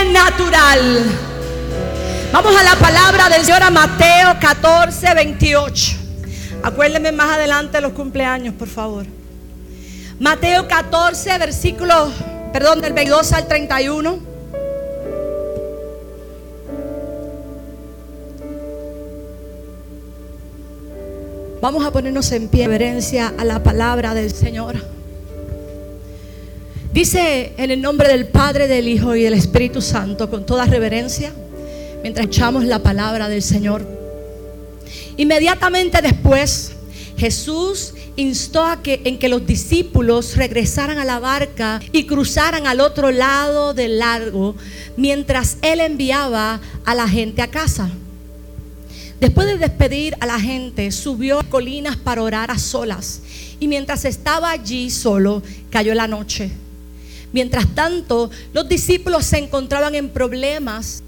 sobrenatural. Vamos a la palabra del Señor a Mateo 14, 28. Acuérdenme más adelante los cumpleaños, por favor. Mateo 14, versículo, perdón, del 22 al 31. Vamos a ponernos en pie, reverencia a la palabra del Señor. Dice en el nombre del Padre, del Hijo y del Espíritu Santo, con toda reverencia, mientras echamos la palabra del Señor. Inmediatamente después, Jesús instó a que, en que los discípulos regresaran a la barca y cruzaran al otro lado del lago, mientras él enviaba a la gente a casa. Después de despedir a la gente, subió a colinas para orar a solas. Y mientras estaba allí solo, cayó la noche. Mientras tanto, los discípulos se encontraban en problemas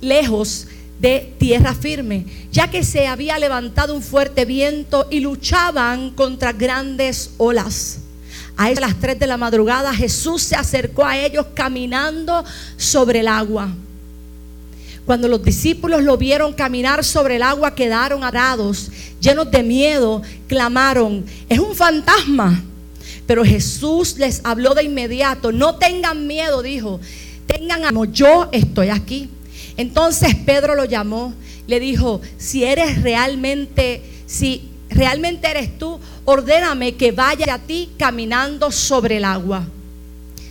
lejos de tierra firme, ya que se había levantado un fuerte viento y luchaban contra grandes olas. A las 3 de la madrugada Jesús se acercó a ellos caminando sobre el agua. Cuando los discípulos lo vieron caminar sobre el agua, quedaron arados, llenos de miedo, clamaron, es un fantasma. Pero Jesús les habló de inmediato, no tengan miedo, dijo, tengan amor, yo estoy aquí. Entonces Pedro lo llamó, le dijo, si eres realmente, si realmente eres tú, ordéname que vaya a ti caminando sobre el agua.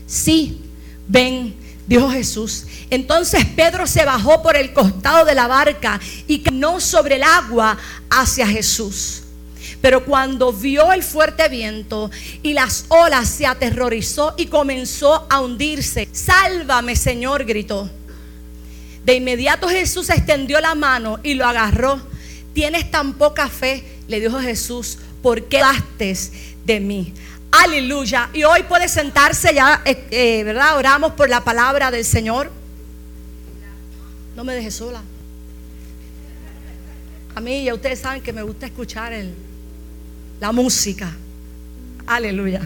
Sí, ven, dijo Jesús. Entonces Pedro se bajó por el costado de la barca y caminó sobre el agua hacia Jesús. Pero cuando vio el fuerte viento y las olas, se aterrorizó y comenzó a hundirse. Sálvame, Señor, gritó. De inmediato Jesús extendió la mano y lo agarró. Tienes tan poca fe, le dijo Jesús, ¿por qué bastes de mí? Aleluya. Y hoy puede sentarse ya, eh, eh, ¿verdad? Oramos por la palabra del Señor. No me dejes sola. A mí ya ustedes saben que me gusta escuchar el, la música. Aleluya.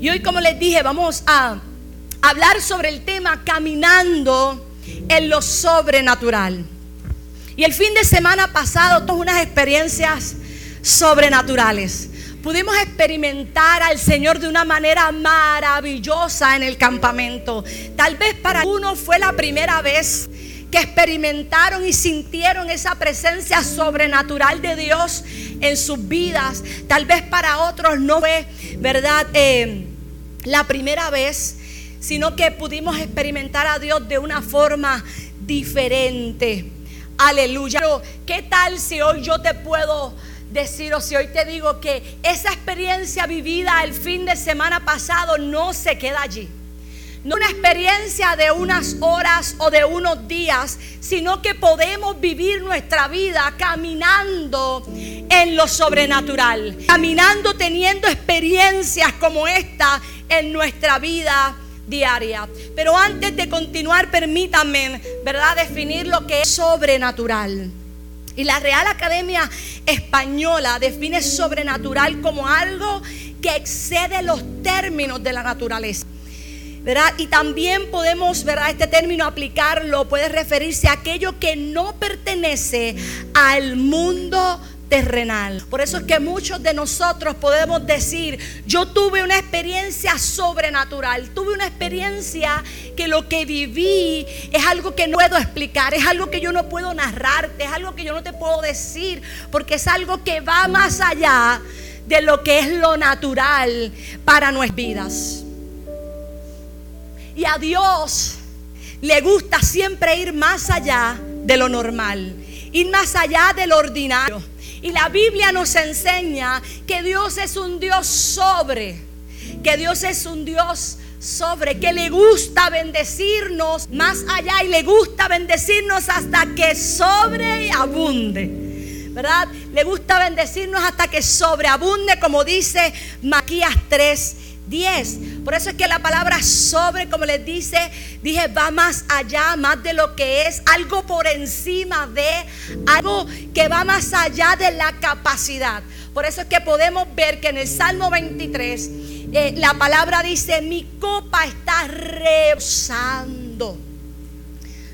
Y hoy, como les dije, vamos a hablar sobre el tema caminando en lo sobrenatural. Y el fin de semana pasado, todas unas experiencias sobrenaturales. Pudimos experimentar al Señor de una manera maravillosa en el campamento. Tal vez para uno fue la primera vez que experimentaron y sintieron esa presencia sobrenatural de Dios en sus vidas. Tal vez para otros no fue, ¿verdad? Eh, la primera vez, sino que pudimos experimentar a Dios de una forma diferente. Aleluya. Pero, ¿qué tal si hoy yo te puedo decir o si hoy te digo que esa experiencia vivida el fin de semana pasado no se queda allí? No una experiencia de unas horas o de unos días, sino que podemos vivir nuestra vida caminando en lo sobrenatural, caminando teniendo experiencias como esta en nuestra vida diaria. Pero antes de continuar, permítanme, ¿verdad?, definir lo que es sobrenatural. Y la Real Academia Española define sobrenatural como algo que excede los términos de la naturaleza. Y también podemos, ¿verdad? Este término aplicarlo puede referirse a aquello que no pertenece al mundo terrenal. Por eso es que muchos de nosotros podemos decir, yo tuve una experiencia sobrenatural, tuve una experiencia que lo que viví es algo que no puedo explicar, es algo que yo no puedo narrarte, es algo que yo no te puedo decir, porque es algo que va más allá de lo que es lo natural para nuestras vidas. Y a Dios le gusta siempre ir más allá de lo normal, ir más allá del ordinario. Y la Biblia nos enseña que Dios es un Dios sobre, que Dios es un Dios sobre, que le gusta bendecirnos más allá y le gusta bendecirnos hasta que sobreabunde. ¿Verdad? Le gusta bendecirnos hasta que sobreabunde, como dice Maquías 3, 10. Por eso es que la palabra sobre, como les dice, dije, va más allá, más de lo que es, algo por encima de, algo que va más allá de la capacidad. Por eso es que podemos ver que en el Salmo 23 eh, la palabra dice, mi copa está rebosando.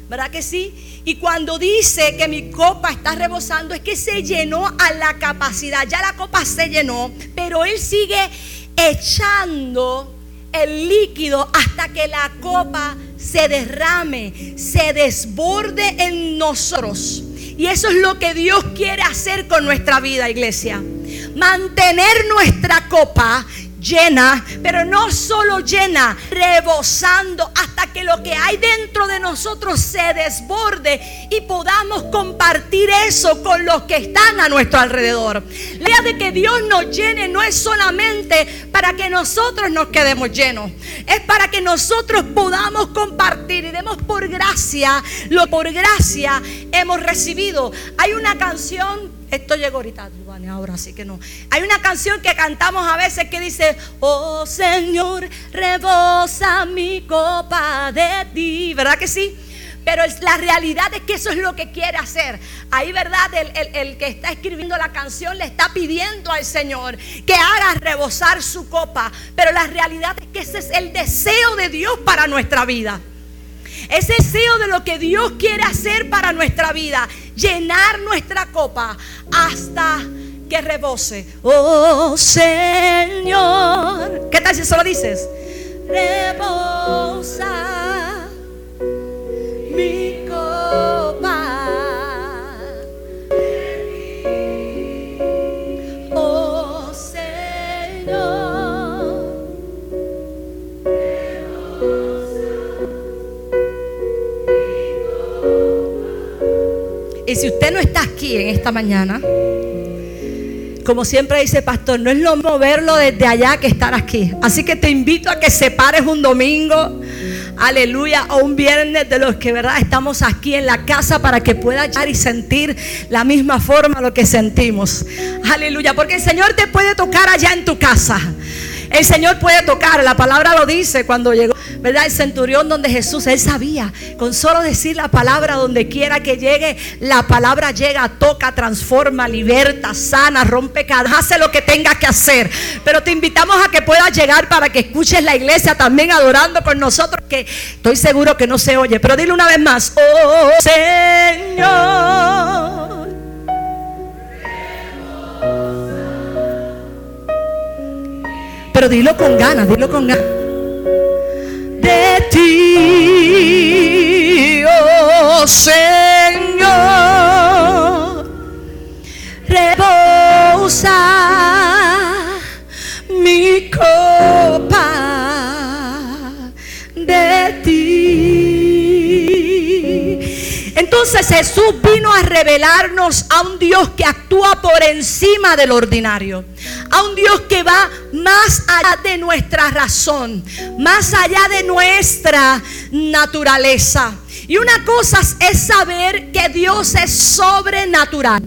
¿Verdad que sí? Y cuando dice que mi copa está rebosando, es que se llenó a la capacidad. Ya la copa se llenó, pero Él sigue echando el líquido hasta que la copa se derrame, se desborde en nosotros. Y eso es lo que Dios quiere hacer con nuestra vida, iglesia. Mantener nuestra copa llena, pero no solo llena, rebosando hasta que lo que hay dentro de nosotros se desborde y podamos compartir eso con los que están a nuestro alrededor. La idea de que Dios nos llene no es solamente para que nosotros nos quedemos llenos, es para que nosotros podamos compartir y demos por gracia lo por gracia hemos recibido. Hay una canción esto llegó ahorita, ahora sí que no. Hay una canción que cantamos a veces que dice, oh Señor, rebosa mi copa de ti. ¿Verdad que sí? Pero la realidad es que eso es lo que quiere hacer. Ahí, ¿verdad? El, el, que está escribiendo la canción le está pidiendo al Señor que haga rebosar su copa. Pero la realidad es que ese es el deseo de Dios para nuestra vida. Ese deseo de lo que Dios quiere hacer para nuestra vida. Llenar nuestra copa hasta que rebose. Oh Señor. ¿Qué tal si solo dices? Rebosa mi Y si usted no está aquí en esta mañana, como siempre dice pastor, no es lo mismo verlo desde allá que estar aquí. Así que te invito a que separes un domingo, aleluya, o un viernes de los que verdad estamos aquí en la casa para que puedas llegar y sentir la misma forma lo que sentimos. Aleluya, porque el Señor te puede tocar allá en tu casa. El Señor puede tocar, la palabra lo dice cuando llegó, ¿verdad? El centurión donde Jesús, él sabía, con solo decir la palabra donde quiera que llegue, la palabra llega, toca, transforma, liberta, sana, rompe cada, hace lo que tenga que hacer. Pero te invitamos a que puedas llegar para que escuches la iglesia también adorando con nosotros, que estoy seguro que no se oye. Pero dile una vez más, oh Señor. Pero dilo con ganas, dilo con ganas. De ti, oh Señor, Entonces Jesús vino a revelarnos a un Dios que actúa por encima del ordinario a un Dios que va más allá de nuestra razón, más allá de nuestra naturaleza. Y una cosa es saber que Dios es sobrenatural.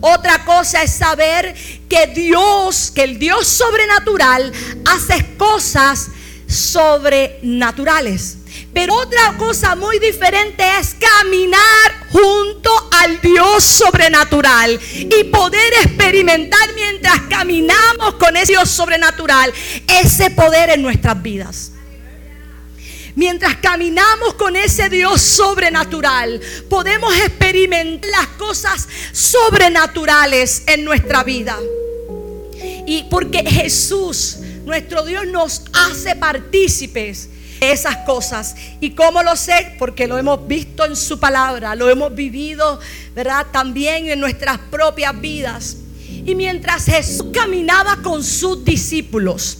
Otra cosa es saber que Dios, que el Dios sobrenatural hace cosas sobrenaturales. Pero otra cosa muy diferente es caminar junto al Dios sobrenatural y poder experimentar mientras caminamos con ese Dios sobrenatural ese poder en nuestras vidas. Mientras caminamos con ese Dios sobrenatural, podemos experimentar las cosas sobrenaturales en nuestra vida. Y porque Jesús, nuestro Dios, nos hace partícipes esas cosas. ¿Y cómo lo sé? Porque lo hemos visto en su palabra, lo hemos vivido, ¿verdad? También en nuestras propias vidas. Y mientras Jesús caminaba con sus discípulos,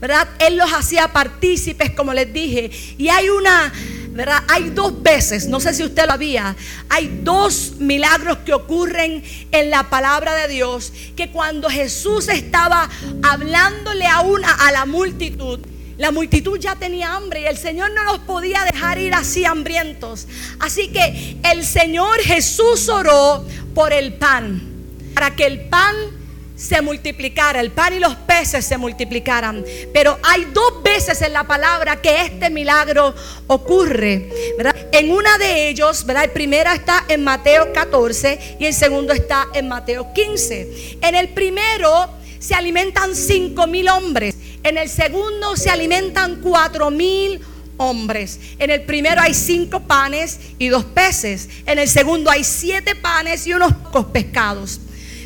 ¿verdad? Él los hacía partícipes, como les dije. Y hay una, ¿verdad? Hay dos veces, no sé si usted lo había, hay dos milagros que ocurren en la palabra de Dios, que cuando Jesús estaba hablándole a una a la multitud, la multitud ya tenía hambre y el Señor no los podía dejar ir así hambrientos. Así que el Señor Jesús oró por el pan, para que el pan se multiplicara, el pan y los peces se multiplicaran. Pero hay dos veces en la palabra que este milagro ocurre. En una de ellos, ¿verdad? el primero está en Mateo 14 y el segundo está en Mateo 15. En el primero se alimentan cinco mil hombres. En el segundo se alimentan cuatro mil hombres. En el primero hay cinco panes y dos peces. En el segundo hay siete panes y unos pocos pescados.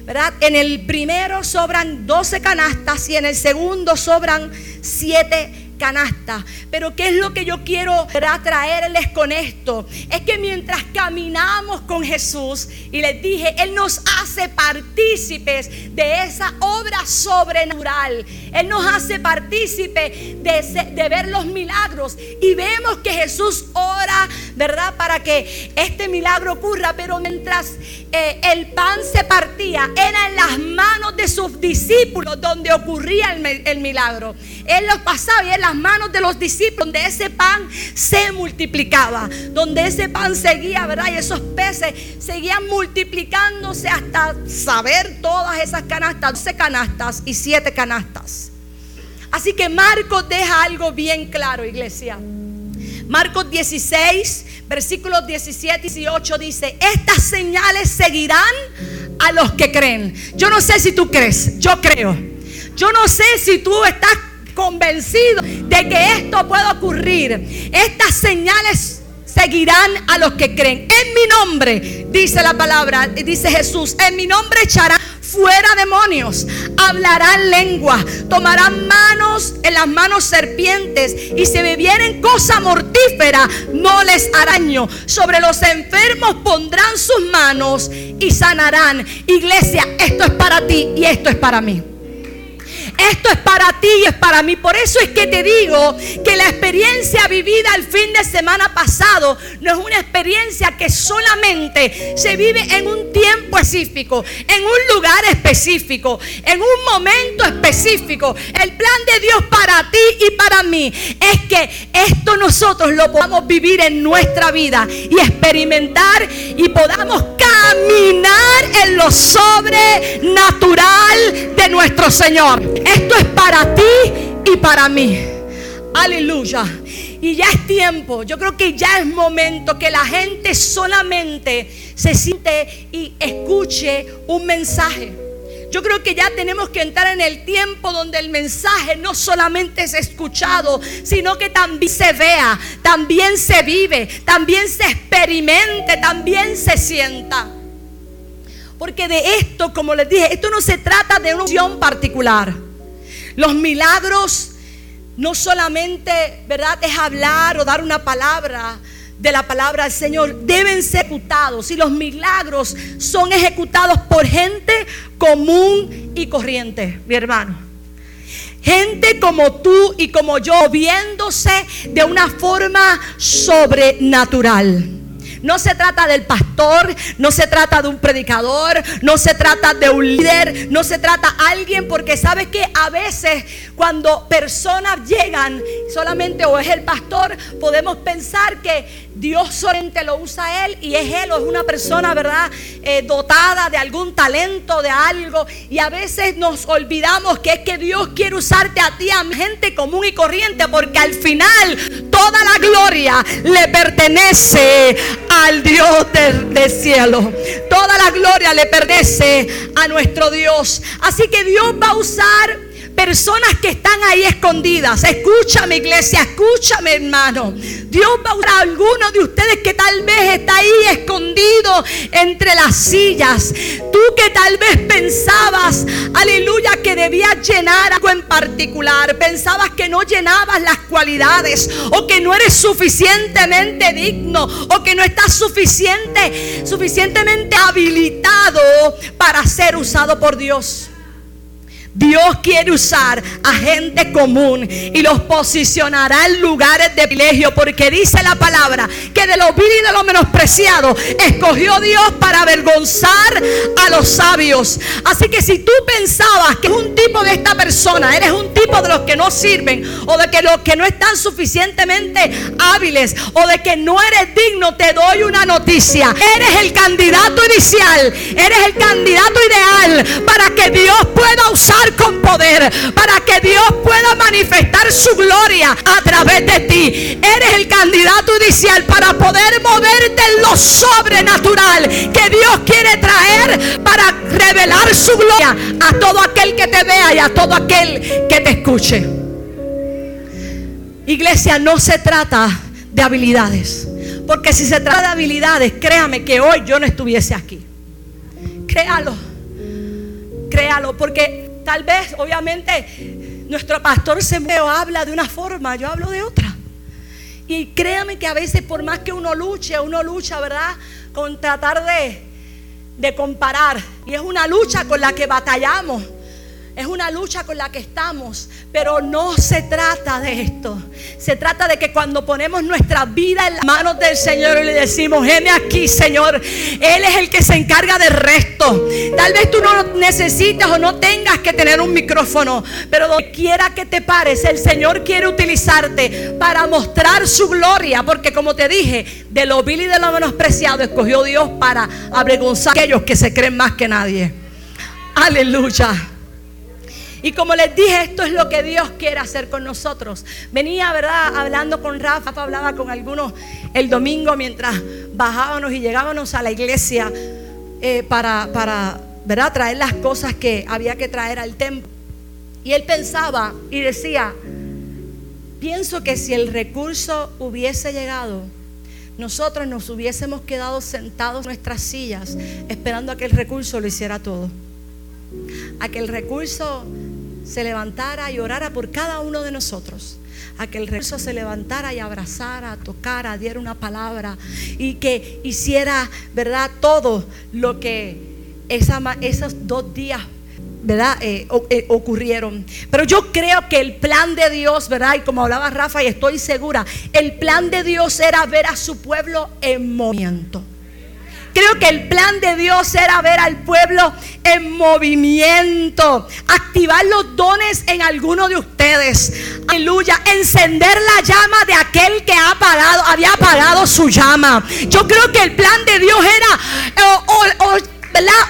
¿verdad? En el primero sobran 12 canastas y en el segundo sobran siete canasta. Pero ¿qué es lo que yo quiero traerles con esto? Es que mientras caminamos con Jesús, y les dije, Él nos hace partícipes de esa obra sobrenatural. Él nos hace partícipes de, ver los milagros. Y vemos que Jesús ora, ¿verdad? Para que este milagro ocurra. Pero mientras eh, el pan se partía, era en las manos de sus discípulos donde ocurría el, milagro. Él los pasaba y en las manos de los discípulos, donde ese pan se multiplicaba, donde ese pan seguía, ¿verdad? Y esos peces seguían multiplicándose hasta saber todas esas canastas, 12 canastas y 7 canastas. Así que Marcos deja algo bien claro, iglesia. Marcos 16, versículos 17 y 18 dice, estas señales seguirán a los que creen. Yo no sé si tú crees, yo creo. Yo no sé si tú estás convencido de que esto puede ocurrir. Estas señales seguirán a los que creen. En mi nombre, dice la palabra, dice Jesús, en mi nombre echarán fuera demonios, hablarán lengua, tomarán manos en las manos serpientes y si bebieren cosa mortífera, no les araño. Sobre los enfermos pondrán sus manos y sanarán. Iglesia, esto es para ti y esto es para mí. Esto es para ti y es para mí. Por eso es que te digo que la experiencia vivida el fin de semana pasado no es una experiencia que solamente se vive en un tiempo específico, en un lugar específico, en un momento específico. El plan de Dios para ti y para mí es que esto nosotros lo podamos vivir en nuestra vida y experimentar y podamos caminar en lo sobrenatural de nuestro Señor. Esto es para ti y para mí. Aleluya. Y ya es tiempo, yo creo que ya es momento que la gente solamente se siente y escuche un mensaje. Yo creo que ya tenemos que entrar en el tiempo donde el mensaje no solamente es escuchado, sino que también se vea, también se vive, también se experimente, también se sienta. Porque de esto, como les dije, esto no se trata de una opción particular. Los milagros no solamente, ¿verdad?, es hablar o dar una palabra de la palabra del Señor, deben ser ejecutados. Y los milagros son ejecutados por gente común y corriente, mi hermano. Gente como tú y como yo, viéndose de una forma sobrenatural. No se trata del pastor, no se trata de un predicador, no se trata de un líder, no se trata alguien, porque sabes que a veces cuando personas llegan solamente o es el pastor, podemos pensar que Dios solamente lo usa él y es él o es una persona, ¿verdad? Eh, dotada de algún talento, de algo. Y a veces nos olvidamos que es que Dios quiere usarte a ti, a gente común y corriente, porque al final toda la gloria le pertenece al Dios del, del cielo. Toda la gloria le pertenece a nuestro Dios. Así que Dios va a usar personas que están ahí escondidas. Escúchame iglesia, escúchame hermano. Dios va a usar a algunos de ustedes que tal vez está ahí escondido entre las sillas. Tú que tal vez pensabas, aleluya, que debías llenar algo en particular. Pensabas que no llenabas las cualidades o que no eres suficientemente digno o que no estás suficiente, suficientemente habilitado para ser usado por Dios. Dios quiere usar a gente común y los posicionará en lugares de privilegio porque dice la palabra que de lo vil y de lo menospreciado escogió Dios para avergonzar a los sabios. Así que si tú pensabas que es un tipo de esta persona, eres un tipo de los que no sirven o de que los que no están suficientemente hábiles o de que no eres digno, te doy una noticia. Eres el candidato inicial, eres el candidato ideal para que Dios pueda usar con poder para que Dios pueda manifestar su gloria a través de ti. Eres el candidato inicial para poder moverte en lo sobrenatural que Dios quiere traer para revelar su gloria a todo aquel que te vea y a todo aquel que te escuche. Iglesia, no se trata de habilidades. Porque si se trata de habilidades, créame que hoy yo no estuviese aquí. Créalo. Créalo. Porque tal vez, obviamente, nuestro pastor se habla de una forma, yo hablo de otra. Y créame que a veces por más que uno luche, uno lucha, ¿verdad? Con tratar de, de comparar. Y es una lucha con la que batallamos. Es una lucha con la que estamos, pero no se trata de esto. Se trata de que cuando ponemos nuestra vida en las manos del Señor y le decimos, heme aquí, Señor, Él es el que se encarga del resto. Tal vez tú no necesitas o no tengas que tener un micrófono, pero donde quiera que te pares, el Señor quiere utilizarte para mostrar su gloria, porque como te dije, de lo vil y de lo menospreciado escogió Dios para avergonzar a aquellos que se creen más que nadie. Aleluya. Y como les dije, esto es lo que Dios quiere hacer con nosotros. Venía, ¿verdad? Hablando con Rafa, hablaba con algunos el domingo mientras bajábamos y llegábamos a la iglesia eh, para, para, ¿verdad? Traer las cosas que había que traer al templo. Y él pensaba y decía, pienso que si el recurso hubiese llegado, nosotros nos hubiésemos quedado sentados en nuestras sillas esperando a que el recurso lo hiciera todo. A que el recurso se levantara y orara por cada uno de nosotros. A que el recurso se levantara y abrazara, tocara, diera una palabra y que hiciera, ¿verdad? Todo lo que esos dos días ¿verdad? Eh, eh, ocurrieron. Pero yo creo que el plan de Dios, ¿verdad? Y como hablaba Rafa, y estoy segura, el plan de Dios era ver a su pueblo en movimiento. Creo que el plan de Dios era ver al pueblo en movimiento, activar los dones en alguno de ustedes. Aleluya, encender la llama de aquel que ha apagado, había apagado su llama. Yo creo que el plan de Dios era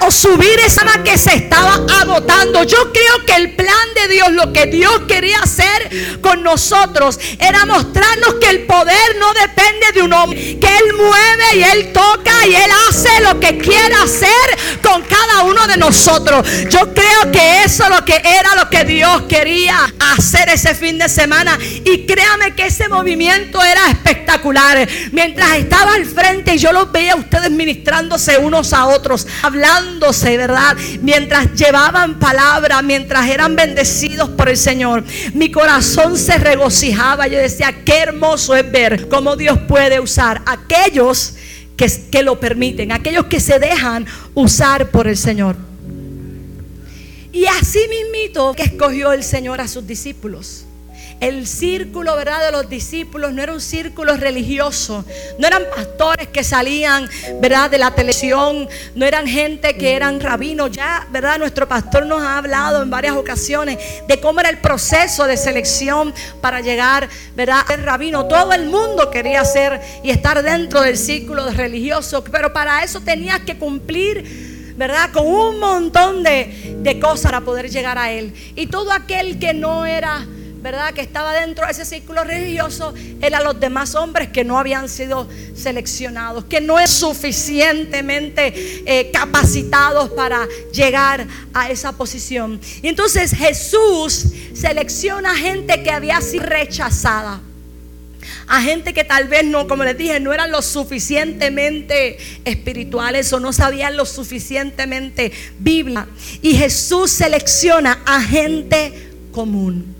o subir esa que se estaba agotando. Yo creo que el plan de Dios, lo que Dios quería hacer con nosotros, era mostrarnos que el poder no depende de un hombre, que Él mueve y Él toca y Él hace lo que quiera hacer con cada uno de nosotros. Yo creo que eso lo que era lo que Dios quería hacer ese fin de semana. Y créame que ese movimiento era espectacular. Mientras estaba al frente yo los veía a ustedes ministrándose unos a otros hablándose, ¿verdad? Mientras llevaban palabra, mientras eran bendecidos por el Señor. Mi corazón se regocijaba. Yo decía, qué hermoso es ver cómo Dios puede usar aquellos que, que lo permiten, aquellos que se dejan usar por el Señor. Y así mismito que escogió el Señor a sus discípulos. El círculo, ¿verdad? De los discípulos no era un círculo religioso. No eran pastores que salían, ¿verdad? De la televisión. No eran gente que eran rabinos. Ya, ¿verdad? Nuestro pastor nos ha hablado en varias ocasiones de cómo era el proceso de selección para llegar, ¿verdad? A ser rabino. Todo el mundo quería ser y estar dentro del círculo religioso. Pero para eso tenías que cumplir ¿verdad? Con un montón de, de, cosas para poder llegar a Él. Y todo aquel que no era ¿verdad? Que estaba dentro de ese círculo religioso, eran los demás hombres que no habían sido seleccionados, que no es suficientemente eh, capacitados para llegar a esa posición. Y entonces Jesús selecciona gente que había sido rechazada. A gente que tal vez no, como les dije, no eran lo suficientemente espirituales o no sabían lo suficientemente Biblia. Y Jesús selecciona a gente común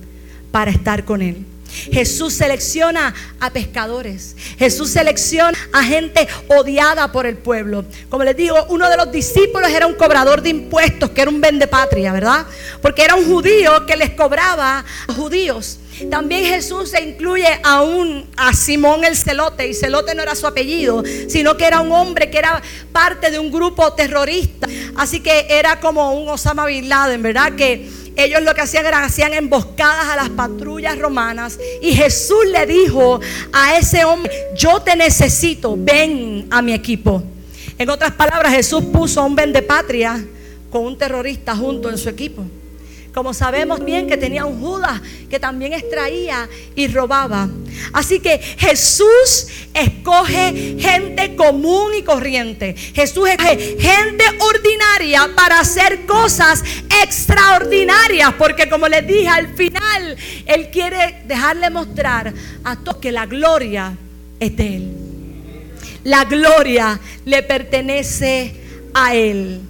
para estar con Él. Jesús selecciona a pescadores. Jesús selecciona a gente odiada por el pueblo. Como les digo, uno de los discípulos era un cobrador de impuestos, que era un vendepatria, ¿verdad? Porque era un judío que les cobraba a judíos. También Jesús se incluye a un a Simón el celote y celote no era su apellido, sino que era un hombre que era parte de un grupo terrorista. Así que era como un Osama bin Laden, ¿verdad? Que ellos lo que hacían era hacían emboscadas a las patrullas romanas. Y Jesús le dijo a ese hombre, yo te necesito, ven a mi equipo. En otras palabras, Jesús puso a un patria con un terrorista junto en su equipo. Como sabemos bien que tenía un Judas que también extraía y robaba. Así que Jesús escoge gente común y corriente. Jesús escoge gente ordinaria para hacer cosas extraordinarias. Porque como les dije al final, Él quiere dejarle mostrar a todos que la gloria es de Él. La gloria le pertenece a Él.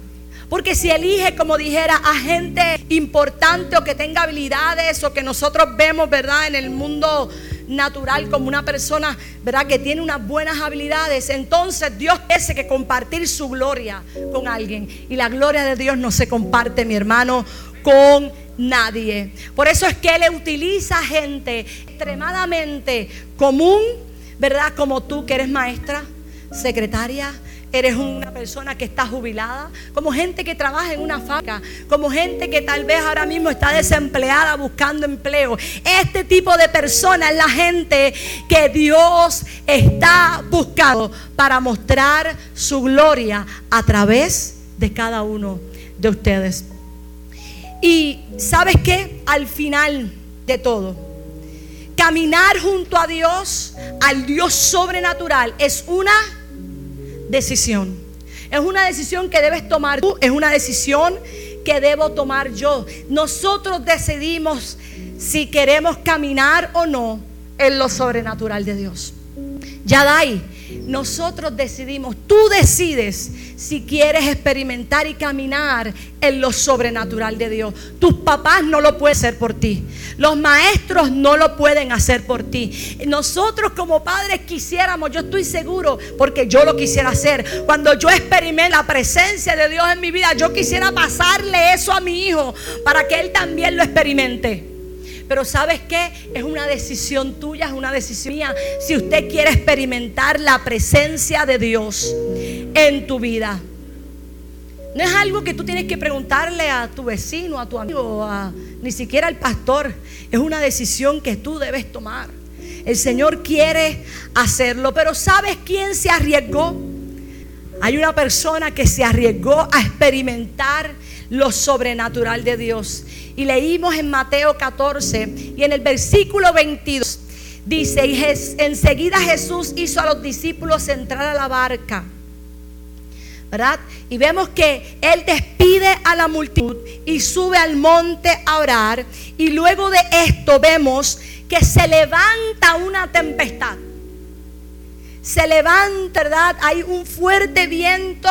Porque si elige, como dijera, a gente importante o que tenga habilidades o que nosotros vemos, ¿verdad? En el mundo natural como una persona, ¿verdad? Que tiene unas buenas habilidades, entonces Dios quiere que compartir su gloria con alguien. Y la gloria de Dios no se comparte, mi hermano, con nadie. Por eso es que Él utiliza gente extremadamente común, ¿verdad? Como tú que eres maestra, secretaria, eres una persona que está jubilada, como gente que trabaja en una fábrica, como gente que tal vez ahora mismo está desempleada buscando empleo. Este tipo de personas es la gente que Dios está buscando para mostrar su gloria a través de cada uno de ustedes. Y sabes qué? Al final de todo, caminar junto a Dios, al Dios sobrenatural, es una decisión. Es una decisión que debes tomar tú, es una decisión que debo tomar yo. Nosotros decidimos si queremos caminar o no en lo sobrenatural de Dios. Yadai, nosotros decidimos, tú decides si quieres experimentar y caminar en lo sobrenatural de Dios. Tus papás no lo pueden hacer por ti. Los maestros no lo pueden hacer por ti. Nosotros como padres quisiéramos, yo estoy seguro, porque yo lo quisiera hacer. Cuando yo experimente la presencia de Dios en mi vida, yo quisiera pasarle eso a mi hijo para que él también lo experimente. Pero ¿sabes qué? Es una decisión tuya, es una decisión mía. Si usted quiere experimentar la presencia de Dios en tu vida. No es algo que tú tienes que preguntarle a tu vecino, a tu amigo, a, ni siquiera al pastor. Es una decisión que tú debes tomar. El Señor quiere hacerlo, pero ¿sabes quién se arriesgó? Hay una persona que se arriesgó a experimentar lo sobrenatural de Dios. Y leímos en Mateo 14 y en el versículo 22 dice, y enseguida Jesús hizo a los discípulos entrar a la barca. ¿verdad? Y vemos que Él despide a la multitud y sube al monte a orar. Y luego de esto vemos que se levanta una tempestad. Se levanta, ¿verdad? Hay un fuerte viento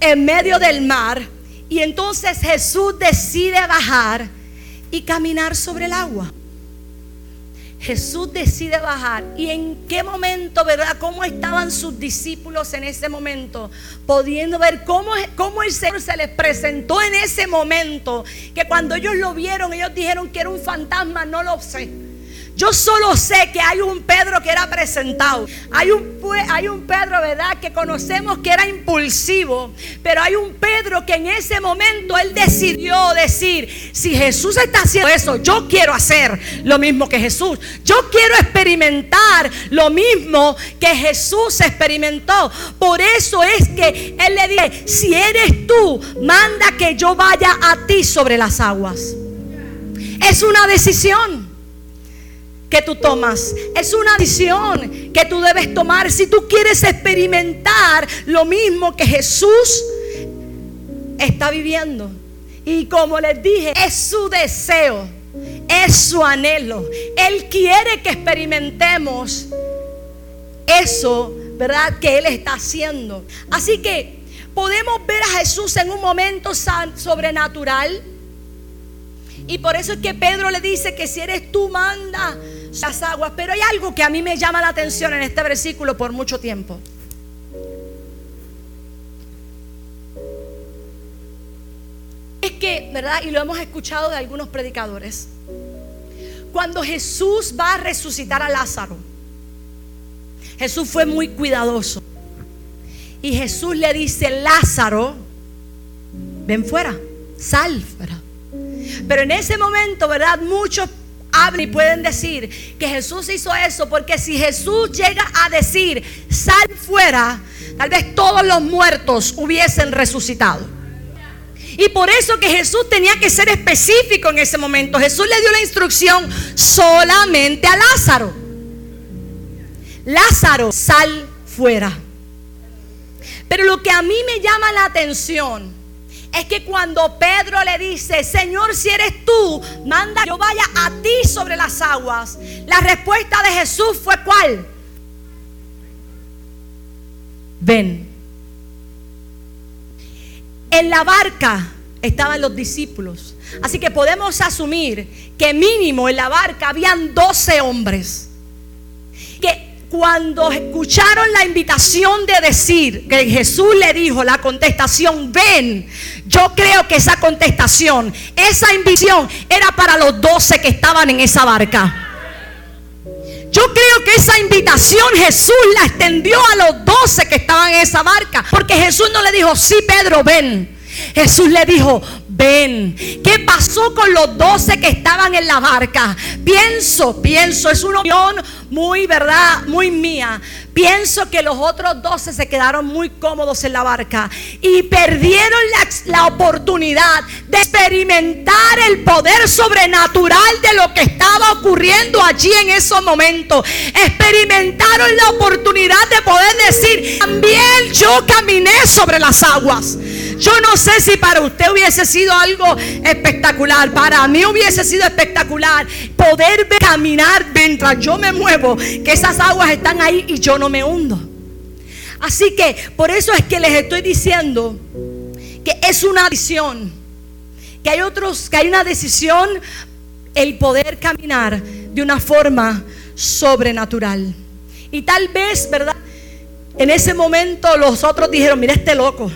en medio del mar. Y entonces Jesús decide bajar y caminar sobre el agua. Jesús decide bajar. ¿Y en qué momento, verdad? ¿Cómo estaban sus discípulos en ese momento? Pudiendo ver cómo, cómo el Señor se les presentó en ese momento. Que cuando ellos lo vieron, ellos dijeron que era un fantasma, no lo sé. Yo solo sé que hay un Pedro que era presentado. Hay un, Pedro, ¿verdad? Que conocemos que era impulsivo. Pero hay un Pedro que en ese momento él decidió decir, si Jesús está haciendo eso, yo quiero hacer lo mismo que Jesús. Yo quiero experimentar lo mismo que Jesús experimentó. Por eso es que él le dice, si eres tú, manda que yo vaya a ti sobre las aguas. Es una decisión que tú tomas. Es una decisión que tú debes tomar si tú quieres experimentar lo mismo que Jesús está viviendo. Y como les dije, es su deseo, es su anhelo. Él quiere que experimentemos eso, ¿verdad? Que Él está haciendo. Así que podemos ver a Jesús en un momento sobrenatural. Y por eso es que Pedro le dice que si eres tú, manda las aguas. Pero hay algo que a mí me llama la atención en este versículo por mucho tiempo. Es que, ¿verdad? Y lo hemos escuchado de algunos predicadores. Cuando Jesús va a resucitar a Lázaro, Jesús fue muy cuidadoso. Y Jesús le dice, Lázaro, ven fuera, sal. Pero en ese momento, ¿verdad? Muchos y pueden decir que Jesús hizo eso, porque si Jesús llega a decir, sal fuera, tal vez todos los muertos hubiesen resucitado. Y por eso que Jesús tenía que ser específico en ese momento. Jesús le dio la instrucción solamente a Lázaro. Lázaro, sal fuera. Pero lo que a mí me llama la atención es que cuando Pedro le dice, Señor, si eres tú, manda que yo vaya a ti sobre las aguas. La respuesta de Jesús fue cuál? Ven. En la barca estaban los discípulos. Así que podemos asumir que mínimo en la barca habían 12 hombres. Que cuando escucharon la invitación de decir que Jesús le dijo la contestación, ven, yo creo que esa contestación, esa invitación era para los doce que estaban en esa barca. Yo creo que esa invitación Jesús la extendió a los doce que estaban en esa barca. Porque Jesús no le dijo, sí, Pedro, ven. Jesús le dijo, ven. ¿Qué pasó con los doce que estaban en la barca? Pienso, pienso, es una opinión muy, ¿verdad? Muy mía. Pienso que los otros doce se quedaron muy cómodos en la barca y perdieron la, la, oportunidad de experimentar el poder sobrenatural de lo que estaba ocurriendo allí en esos momentos. Experimentaron la oportunidad de poder decir, también yo caminé sobre las aguas. Yo no sé si para usted hubiese sido algo espectacular. Para mí hubiese sido espectacular poder caminar mientras yo me muevo, que esas aguas están ahí y yo no me hundo. Así que por eso es que les estoy diciendo que es una decisión, que hay otros, que hay una decisión el poder caminar de una forma sobrenatural. Y tal vez, ¿verdad? En ese momento los otros dijeron, mira este loco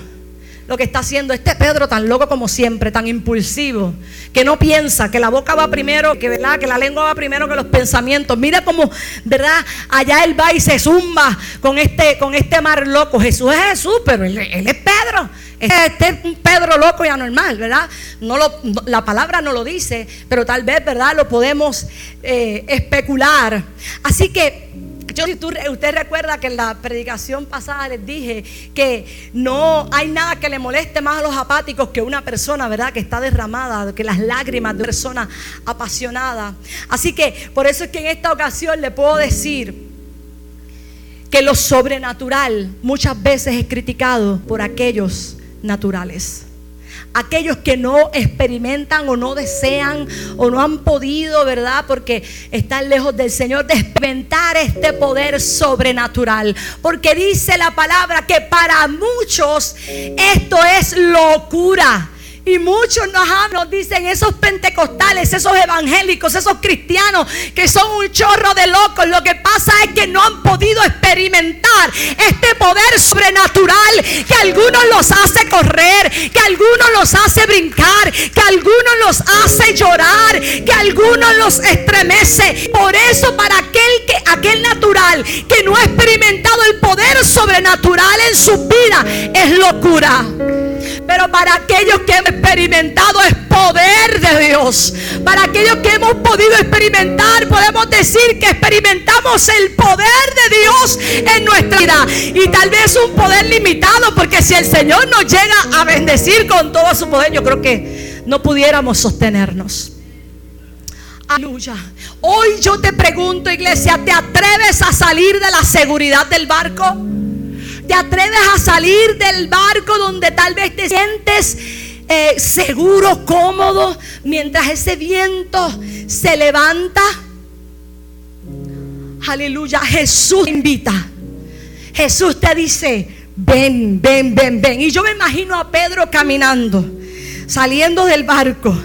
lo que está haciendo este Pedro tan loco como siempre, tan impulsivo, que no piensa, que la boca va primero, que verdad, que la lengua va primero que los pensamientos. Mira cómo, verdad, allá él va y se zumba con este, con este mar loco. Jesús es Jesús, pero él, es Pedro. Este es un Pedro loco y anormal, ¿verdad? No lo, la palabra no lo dice, pero tal vez, ¿verdad? Lo podemos eh, especular. Así que yo, si usted recuerda que en la predicación pasada les dije que no hay nada que le moleste más a los apáticos que una persona, ¿verdad? Que está derramada, que las lágrimas de una persona apasionada. Así que por eso es que en esta ocasión le puedo decir que lo sobrenatural muchas veces es criticado por aquellos naturales aquellos que no experimentan o no desean o no han podido, ¿verdad? Porque están lejos del Señor de experimentar este poder sobrenatural. Porque dice la palabra que para muchos esto es locura. Y muchos nos, nos dicen esos pentecostales, esos evangélicos, esos cristianos que son un chorro de locos. Lo que pasa es que no han podido experimentar este poder sobrenatural que algunos los hace correr, que algunos los hace brincar, que algunos los hace llorar, que algunos los estremece. Por eso para aquel que aquel natural que no ha experimentado el poder sobrenatural en su vida es locura. Pero para aquellos que han experimentado es poder de Dios. Para aquellos que hemos podido experimentar, podemos decir que experimentamos el poder de Dios en nuestra vida. Y tal vez un poder limitado, porque si el Señor nos llega a bendecir con todo su poder, yo creo que no pudiéramos sostenernos. Aleluya. Hoy yo te pregunto, iglesia, ¿te atreves a salir de la seguridad del barco? Te atreves a salir del barco donde tal vez te sientes eh, seguro, cómodo, mientras ese viento se levanta. Aleluya, Jesús te invita. Jesús te dice, ven, ven, ven, ven. Y yo me imagino a Pedro caminando, saliendo del barco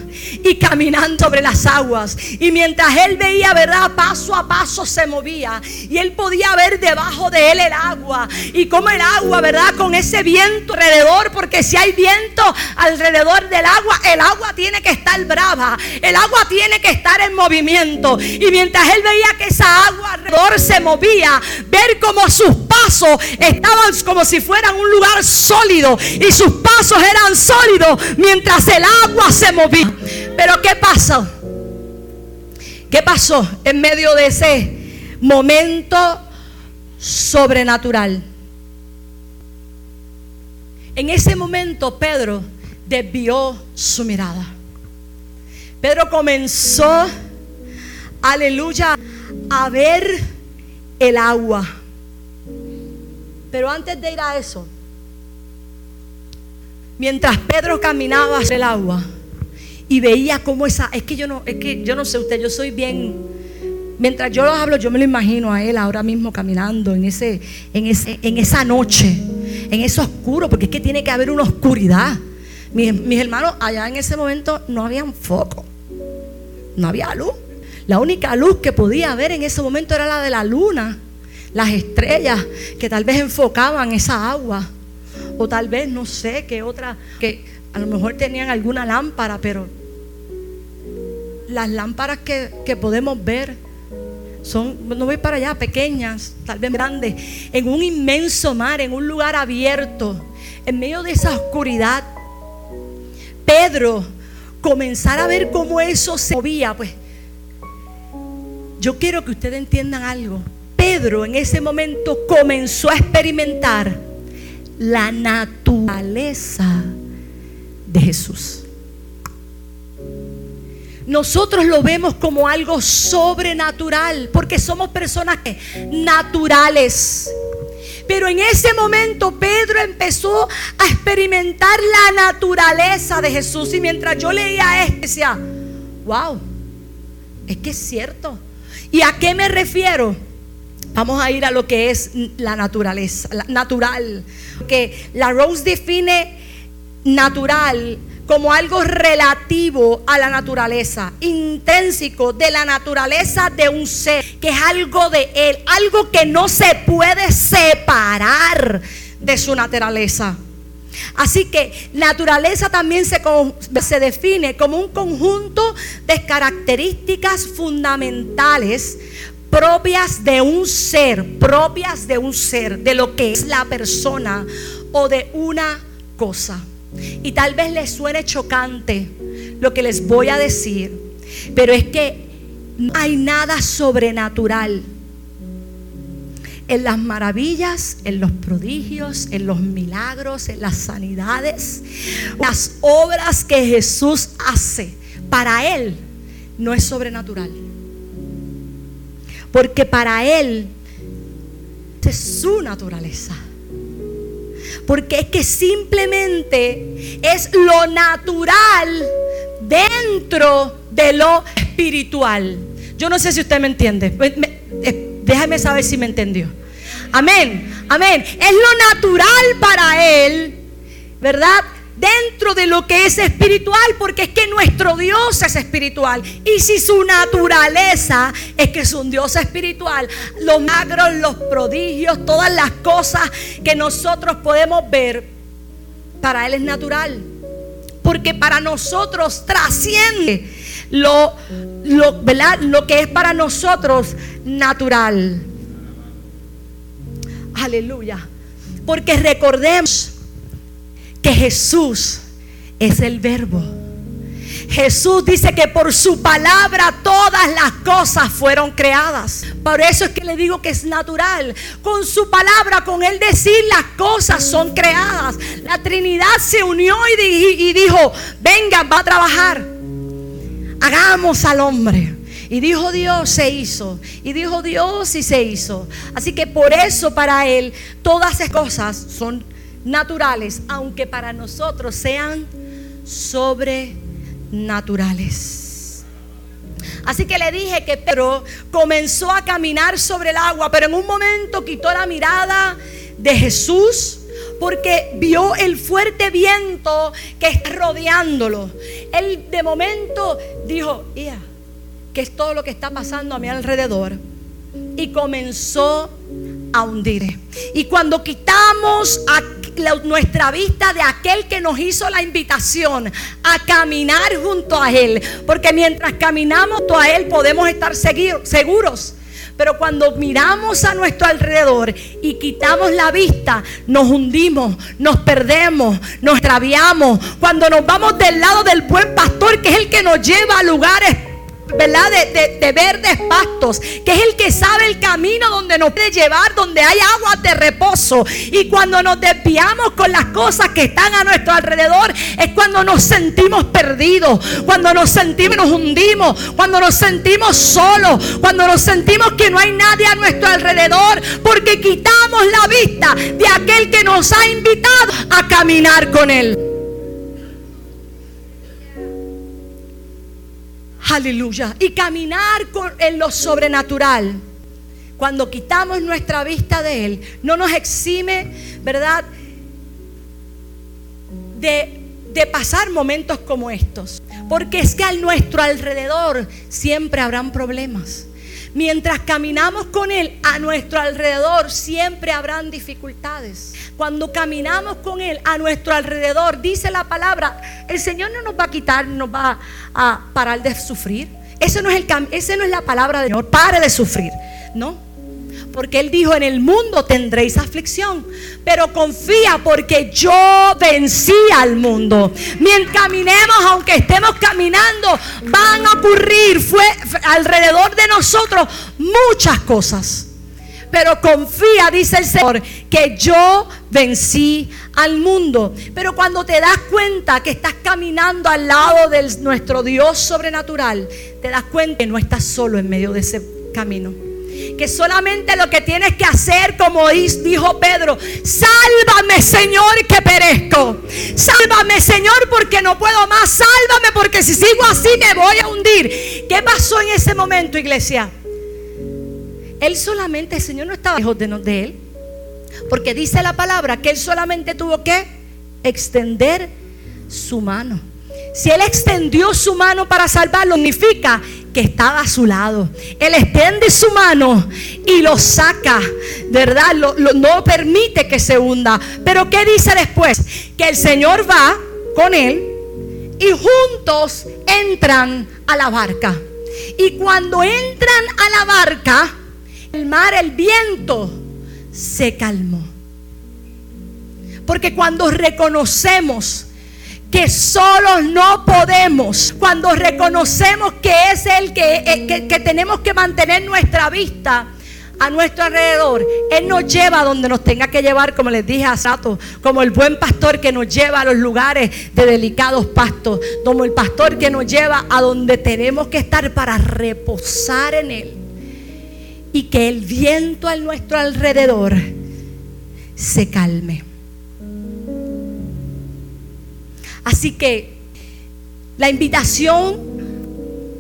y caminando sobre las aguas. Y mientras él veía, ¿verdad? Paso a paso se movía. Y él podía ver debajo de él el agua. Y como el agua, ¿verdad? Con ese viento alrededor. Porque si hay viento alrededor del agua, el agua tiene que estar brava. El agua tiene que estar en movimiento. Y mientras él veía que esa agua alrededor se movía, ver como sus pasos estaban como si fueran un lugar sólido. Y sus pasos eran sólidos mientras el agua se movía. Pero ¿qué pasó? ¿Qué pasó en medio de ese momento sobrenatural? En ese momento Pedro desvió su mirada. Pedro comenzó, aleluya, a ver el agua. Pero antes de ir a eso, mientras Pedro caminaba hacia el agua y veía cómo esa, es que yo no, es que yo no sé usted, yo soy bien, mientras yo lo hablo, yo me lo imagino a él ahora mismo caminando en ese, en ese, en esa noche, en ese oscuro, porque es que tiene que haber una oscuridad. Mis, mis hermanos, allá en ese momento no habían foco, no había luz. La única luz que podía haber en ese momento era la de la luna, las estrellas que tal vez enfocaban esa agua. O tal vez, no sé, qué otra, que a lo mejor tenían alguna lámpara, pero las lámparas que, que podemos ver son, no voy para allá, pequeñas, tal vez grandes, en un inmenso mar, en un lugar abierto, en medio de esa oscuridad. Pedro comenzar a ver cómo eso se movía, pues yo quiero que ustedes entiendan algo. Pedro en ese momento comenzó a experimentar la naturaleza Jesús. Nosotros lo vemos como algo sobrenatural porque somos personas naturales. Pero en ese momento Pedro empezó a experimentar la naturaleza de Jesús. Y mientras yo leía esto, decía, wow, es que es cierto. ¿Y a qué me refiero? Vamos a ir a lo que es la naturaleza, natural. Que la Rose define natural como algo relativo a la naturaleza, intrínseco de la naturaleza de un ser, que es algo de él, algo que no se puede separar de su naturaleza. Así que naturaleza también se, se, define como un conjunto de características fundamentales propias de un ser, propias de un ser, de lo que es la persona o de una cosa. Y tal vez les suene chocante lo que les voy a decir, pero es que no hay nada sobrenatural en las maravillas, en los prodigios, en los milagros, en las sanidades, las obras que Jesús hace, para Él no es sobrenatural. Porque para Él es su naturaleza. Porque es que simplemente es lo natural dentro de lo espiritual. Yo no sé si usted me entiende. Eh, Déjame saber si me entendió. Amén, amén. Es lo natural para Él, ¿verdad? Dentro de lo que es espiritual, porque es que nuestro Dios es espiritual. Y si su naturaleza es que es un Dios espiritual, los magros, los prodigios, todas las cosas que nosotros podemos ver, para Él es natural. Porque para nosotros trasciende lo, lo, lo que es para nosotros natural. Aleluya. Porque recordemos que Jesús es el verbo. Jesús dice que por su palabra todas las cosas fueron creadas. Por eso es que le digo que es natural. Con su palabra, con él decir las cosas son creadas. La Trinidad se unió y, dijo, venga, va a trabajar hagamos al hombre. Y dijo Dios, se hizo. Y dijo Dios y se hizo. Así que por eso para Él todas esas cosas son naturales, aunque para nosotros sean sobrenaturales. Así que le dije que Pedro comenzó a caminar sobre el agua, pero en un momento quitó la mirada de Jesús porque vio el fuerte viento que está rodeándolo. Él de momento dijo, Ia, ¿qué es todo lo que está pasando a mi alrededor? Y comenzó a hundir. Y cuando quitamos nuestra vista de aquel que nos hizo la invitación a caminar junto a Él, porque mientras caminamos junto a Él podemos estar seguros pero cuando miramos a nuestro alrededor y quitamos la vista, nos hundimos, nos perdemos, nos extraviamos. Cuando nos vamos del lado del buen pastor, que es el que nos lleva a lugares ¿verdad? De, de, verdes pastos, que es el que sabe el camino donde nos puede llevar, donde hay agua de reposo. Y cuando nos desviamos con las cosas que están a nuestro alrededor, es cuando nos sentimos perdidos, cuando nos sentimos, nos hundimos, cuando nos sentimos solos, cuando nos sentimos que no hay nadie a nuestro alrededor, porque quitamos la vista de aquel que nos ha invitado a caminar con él. Aleluya. Y caminar en lo sobrenatural. Cuando quitamos nuestra vista de Él, no nos exime, ¿verdad? De, de pasar momentos como estos. Porque es que a nuestro alrededor siempre habrán problemas. Mientras caminamos con Él a nuestro alrededor, siempre habrán dificultades. Cuando caminamos con Él a nuestro alrededor, dice la palabra, el Señor no nos va a quitar, nos va a parar de sufrir. Eso no es, el, ese no es la palabra del Señor, pare de sufrir. No, porque Él dijo, en el mundo tendréis aflicción, pero confía porque yo vencí al mundo. Mientras caminemos, aunque estemos caminando, van a ocurrir alrededor de nosotros muchas cosas. Pero confía, dice el Señor, que yo vencí al mundo. Pero cuando te das cuenta que estás caminando al lado de nuestro Dios sobrenatural, te das cuenta que no estás solo en medio de ese camino que solamente lo que tienes que hacer, como dijo Pedro, sálvame Señor que perezco. Sálvame Señor porque no puedo más. Sálvame porque si sigo así me voy a hundir. ¿Qué pasó en ese momento, iglesia? Él solamente, el Señor no estaba lejos de, de él. Porque dice la palabra que él solamente tuvo que extender su mano. Si Él extendió su mano para salvarlo, significa que estaba a su lado. Él extiende su mano y lo saca, ¿verdad? no permite que se hunda. Pero ¿qué dice después? Que el Señor va con Él y juntos entran a la barca. Y cuando entran a la barca, el mar, el viento, se calmó. Porque cuando reconocemos que solos no podemos, cuando reconocemos que es el eh, que, tenemos que mantener nuestra vista a nuestro alrededor, Él nos lleva a donde nos tenga que llevar, como les dije a Sato, como el buen pastor que nos lleva a los lugares de delicados pastos, como el pastor que nos lleva a donde tenemos que estar para reposar en Él. Y que el viento a nuestro alrededor se calme. Así que la invitación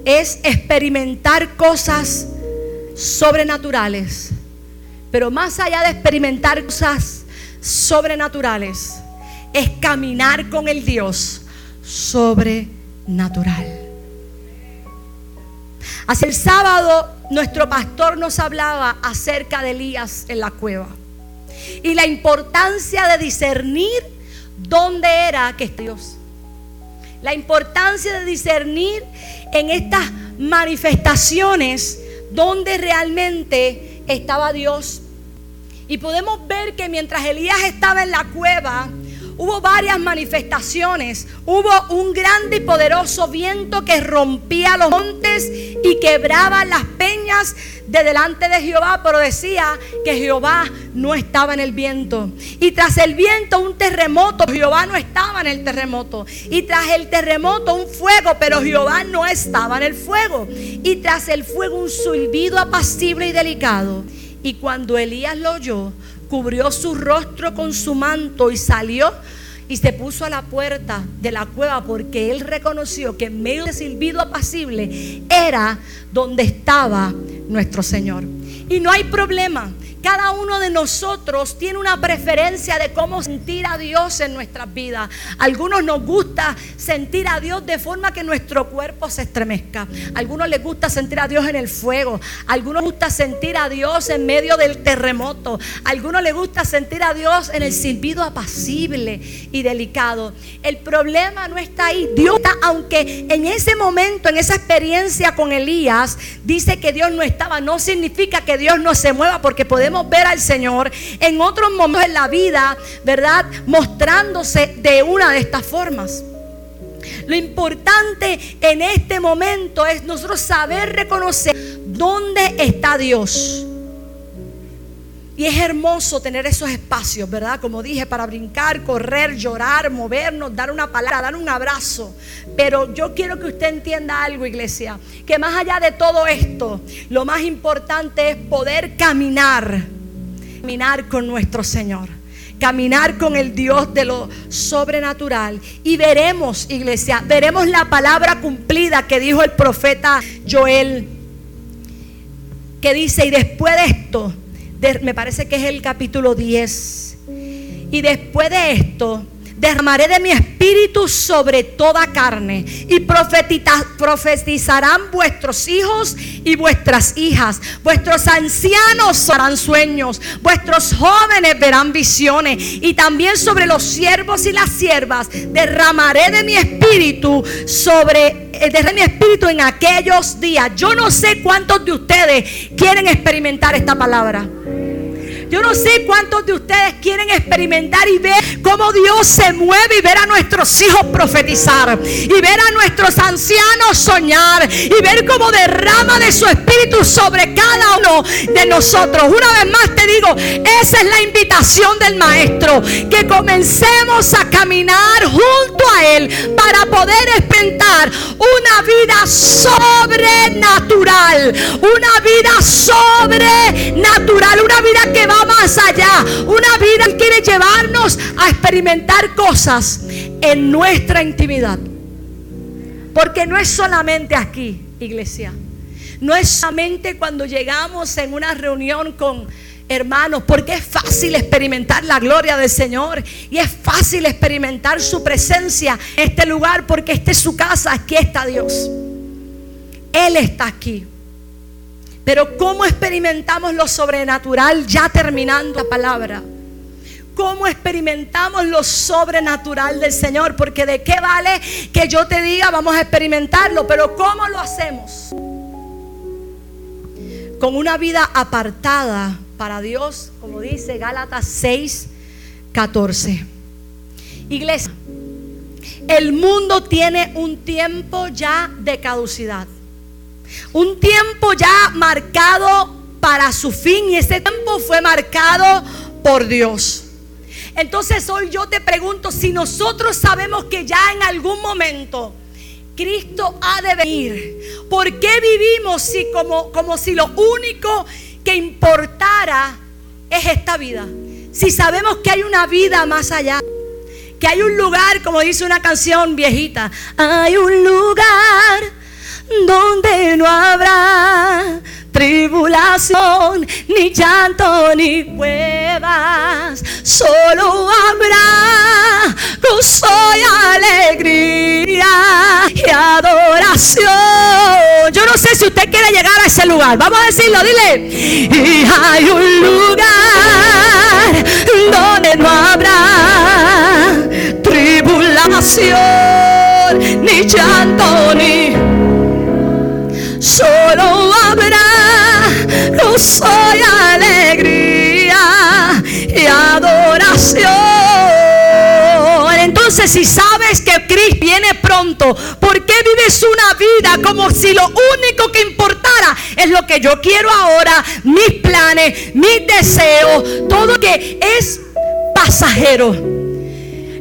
es experimentar cosas sobrenaturales. Pero más allá de experimentar cosas sobrenaturales, es caminar con el Dios sobrenatural. Hace el sábado nuestro pastor nos hablaba acerca de Elías en la cueva y la importancia de discernir dónde era que Dios. La importancia de discernir en estas manifestaciones donde realmente estaba Dios. Y podemos ver que mientras Elías estaba en la cueva, hubo varias manifestaciones. Hubo un grande y poderoso viento que rompía los montes y quebraba las peñas de delante de Jehová, pero decía que Jehová no estaba en el viento. Y tras el viento un terremoto, Jehová no estaba en el terremoto. Y tras el terremoto un fuego, pero Jehová no estaba en el fuego. Y tras el fuego un silbido apacible y delicado. Y cuando Elías lo oyó, cubrió su rostro con su manto y salió y se puso a la puerta de la cueva porque él reconoció que en medio de silbido apacible era donde estaba nuestro Señor. Y no hay problema. Cada uno de nosotros tiene una preferencia de cómo sentir a Dios en nuestras vidas. algunos nos gusta sentir a Dios de forma que nuestro cuerpo se estremezca. algunos les gusta sentir a Dios en el fuego. algunos les gusta sentir a Dios en medio del terremoto. algunos les gusta sentir a Dios en el silbido apacible y delicado. El problema no está ahí. Dios está, aunque en ese momento, en esa experiencia con Elías, dice que Dios no estaba, no significa que Dios no se mueva porque podemos ver al Señor en otros momentos en la vida, ¿verdad? Mostrándose de una de estas formas. Lo importante en este momento es nosotros saber reconocer dónde está Dios. Y es hermoso tener esos espacios, ¿verdad? Como dije, para brincar, correr, llorar, movernos, dar una palabra, dar un abrazo. Pero yo quiero que usted entienda algo, iglesia, que más allá de todo esto, lo más importante es poder caminar, caminar con nuestro Señor caminar con el Dios de lo sobrenatural. Y veremos, iglesia, veremos la palabra cumplida que dijo el profeta Joel, que dice, y después de esto, me parece que es el capítulo 10. Y después de esto, derramaré de mi espíritu sobre toda carne y profetizarán vuestros hijos y vuestras hijas. Vuestros ancianos harán sueños, vuestros jóvenes verán visiones y también sobre los siervos y las siervas derramaré de mi espíritu sobre eh, mi espíritu en aquellos días. Yo no sé cuántos de ustedes quieren experimentar esta palabra. Yo no sé cuántos de ustedes quieren experimentar y ver cómo Dios se mueve y ver a nuestros hijos profetizar y ver a nuestros ancianos soñar y ver cómo derrama de su espíritu sobre cada uno de nosotros. Una vez más te digo, esa es la invitación del maestro, que comencemos a caminar junto a él para poder experimentar una vida sobrenatural, una vida sobrenatural, una vida que va más allá. Una vida quiere llevarnos a experimentar cosas en nuestra intimidad. Porque no es solamente aquí, iglesia. No es solamente cuando llegamos en una reunión con hermanos, porque es fácil experimentar la gloria del Señor y es fácil experimentar su presencia en este lugar, porque esta es su casa, aquí está Dios. Él está aquí. Pero ¿cómo experimentamos lo sobrenatural ya terminando la palabra? ¿Cómo experimentamos lo sobrenatural del Señor? Porque de qué vale que yo te diga vamos a experimentarlo, pero ¿cómo lo hacemos? Con una vida apartada para Dios, como dice Gálatas 6, 14. Iglesia, el mundo tiene un tiempo ya de caducidad. Un tiempo ya marcado para su fin y ese tiempo fue marcado por Dios. Entonces hoy yo te pregunto si nosotros sabemos que ya en algún momento Cristo ha de venir. ¿Por qué vivimos si como, como si lo único que importara es esta vida? Si sabemos que hay una vida más allá. Que hay un lugar, como dice una canción viejita, hay un lugar donde no habrá tribulación, ni llanto, ni cuevas, solo habrá gozo y alegría y adoración. Yo no sé si usted quiere llegar a ese lugar, vamos a decirlo, dile. Y hay un lugar donde no habrá tribulación, ni llanto, ni solo habrá gozo y alegría y adoración. Entonces, si sabes que Cristo viene pronto, ¿por qué vives una vida como si lo único que importara es lo que yo quiero ahora, mis planes, mis deseos, todo que es pasajero?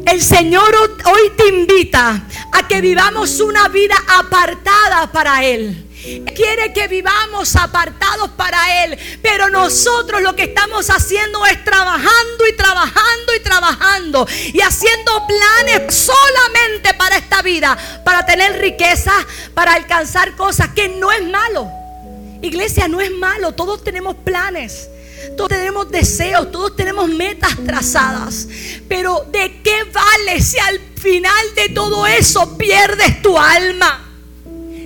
El Señor hoy te invita a que vivamos una vida apartada para Él. Quiere que vivamos apartados para Él. Pero nosotros lo que estamos haciendo es trabajando y trabajando y trabajando. Y haciendo planes solamente para esta vida. Para tener riqueza, para alcanzar cosas. Que no es malo. Iglesia, no es malo. Todos tenemos planes. Todos tenemos deseos, todos tenemos metas trazadas. Pero ¿de qué vale si al final de todo eso pierdes tu alma?